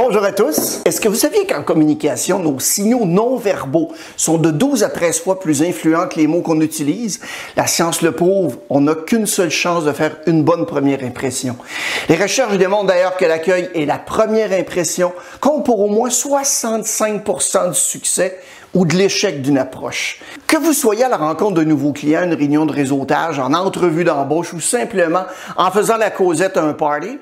Bonjour à tous. Est-ce que vous saviez qu'en communication, nos signaux non verbaux sont de 12 à 13 fois plus influents que les mots qu'on utilise? La science le prouve. On n'a qu'une seule chance de faire une bonne première impression. Les recherches démontrent d'ailleurs que l'accueil et la première impression comptent pour au moins 65% du succès ou de l'échec d'une approche. Que vous soyez à la rencontre de nouveaux clients, une réunion de réseautage, en entrevue d'embauche ou simplement en faisant la causette à un party,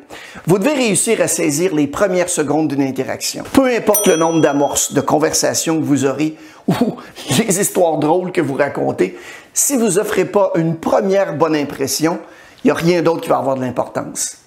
vous devez réussir à saisir les premières secondes d'une interaction. Peu importe le nombre d'amorces, de conversations que vous aurez ou les histoires drôles que vous racontez, si vous offrez pas une première bonne impression, il n'y a rien d'autre qui va avoir de l'importance.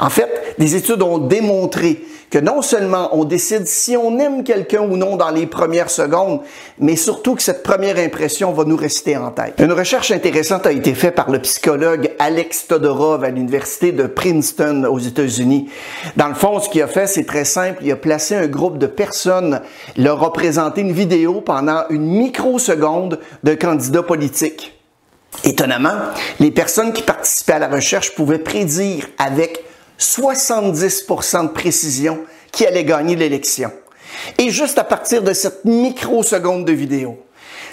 En fait, des études ont démontré que non seulement on décide si on aime quelqu'un ou non dans les premières secondes, mais surtout que cette première impression va nous rester en tête. Une recherche intéressante a été faite par le psychologue Alex Todorov à l'université de Princeton aux États-Unis. Dans le fond, ce qu'il a fait, c'est très simple. Il a placé un groupe de personnes, leur a présenté une vidéo pendant une microseconde d'un candidat politique. Étonnamment, les personnes qui participaient à la recherche pouvaient prédire avec 70% de précision qui allait gagner l'élection. Et juste à partir de cette microseconde de vidéo,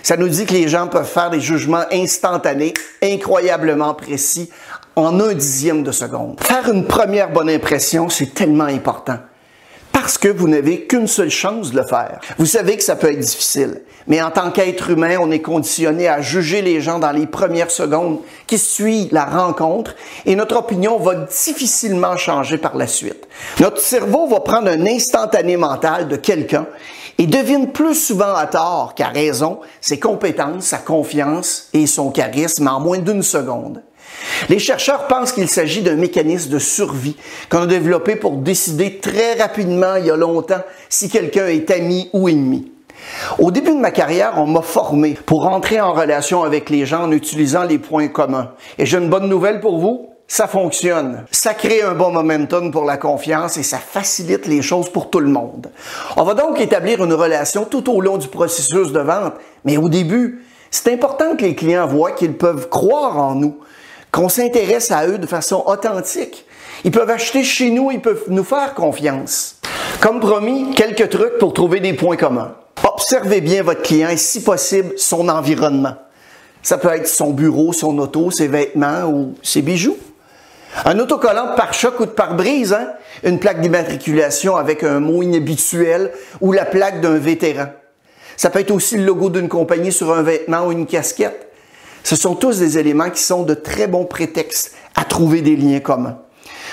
ça nous dit que les gens peuvent faire des jugements instantanés, incroyablement précis, en un dixième de seconde. Faire une première bonne impression, c'est tellement important parce que vous n'avez qu'une seule chance de le faire. Vous savez que ça peut être difficile, mais en tant qu'être humain, on est conditionné à juger les gens dans les premières secondes qui suivent la rencontre et notre opinion va difficilement changer par la suite. Notre cerveau va prendre un instantané mental de quelqu'un et devine plus souvent à tort qu'à raison ses compétences, sa confiance et son charisme en moins d'une seconde. Les chercheurs pensent qu'il s'agit d'un mécanisme de survie qu'on a développé pour décider très rapidement, il y a longtemps, si quelqu'un est ami ou ennemi. Au début de ma carrière, on m'a formé pour entrer en relation avec les gens en utilisant les points communs. Et j'ai une bonne nouvelle pour vous, ça fonctionne. Ça crée un bon momentum pour la confiance et ça facilite les choses pour tout le monde. On va donc établir une relation tout au long du processus de vente, mais au début, c'est important que les clients voient qu'ils peuvent croire en nous, qu'on s'intéresse à eux de façon authentique. Ils peuvent acheter chez nous, ils peuvent nous faire confiance. Comme promis, quelques trucs pour trouver des points communs. Observez bien votre client et si possible son environnement. Ça peut être son bureau, son auto, ses vêtements ou ses bijoux. Un autocollant de pare-choc ou de pare-brise, hein? une plaque d'immatriculation avec un mot inhabituel ou la plaque d'un vétéran. Ça peut être aussi le logo d'une compagnie sur un vêtement ou une casquette. Ce sont tous des éléments qui sont de très bons prétextes à trouver des liens communs.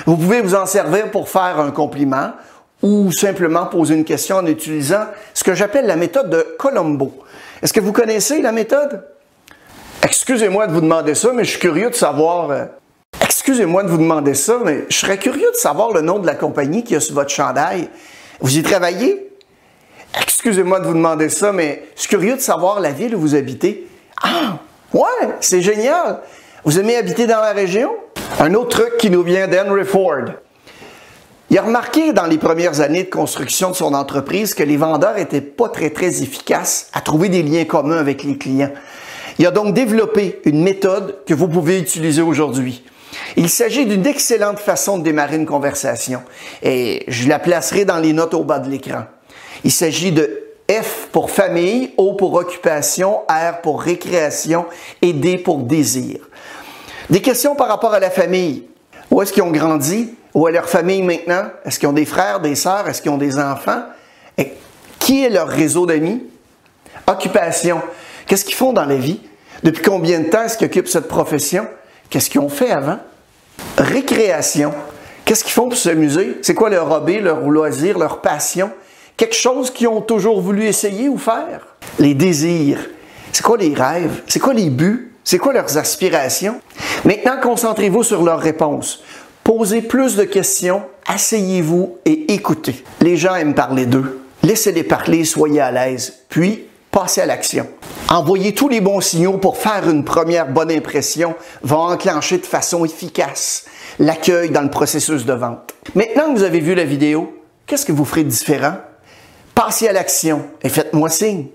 Vous pouvez vous en servir pour faire un compliment ou simplement poser une question en utilisant ce que j'appelle la méthode de Colombo. Est-ce que vous connaissez la méthode? Excusez-moi de vous demander ça, mais je suis curieux de savoir. Euh, excusez-moi de vous demander ça, mais je serais curieux de savoir le nom de la compagnie qui a sur votre chandail. Vous y travaillez? Excusez-moi de vous demander ça, mais je suis curieux de savoir la ville où vous habitez. Ah, Ouais, c'est génial. Vous aimez habiter dans la région? Un autre truc qui nous vient d'Henry Ford. Il a remarqué dans les premières années de construction de son entreprise que les vendeurs étaient pas très très efficaces à trouver des liens communs avec les clients. Il a donc développé une méthode que vous pouvez utiliser aujourd'hui. Il s'agit d'une excellente façon de démarrer une conversation et je la placerai dans les notes au bas de l'écran. Il s'agit de F pour famille, O pour occupation, R pour récréation et D pour désir. Des questions par rapport à la famille. Où est-ce qu'ils ont grandi? Où est leur famille maintenant? Est-ce qu'ils ont des frères, des sœurs? Est-ce qu'ils ont des enfants? Qui est leur réseau d'amis? Occupation. Qu'est-ce qu'ils font dans la vie? Depuis combien de temps est-ce qu'ils occupent cette profession? Qu'est-ce qu'ils ont fait avant? Récréation. Qu'est-ce qu'ils font pour s'amuser? C'est quoi leur hobby, leur loisir, leur passion? Quelque chose qu'ils ont toujours voulu essayer ou faire? Les désirs. C'est quoi les rêves? C'est quoi les buts? C'est quoi leurs aspirations? Maintenant, concentrez-vous sur leurs réponses. Posez plus de questions, asseyez-vous et écoutez. Les gens aiment parler d'eux. Laissez-les parler, soyez à l'aise. Puis, passez à l'action. Envoyez tous les bons signaux pour faire une première bonne impression va enclencher de façon efficace l'accueil dans le processus de vente. Maintenant que vous avez vu la vidéo, qu'est-ce que vous ferez de différent? Passez à l'action et faites-moi signe.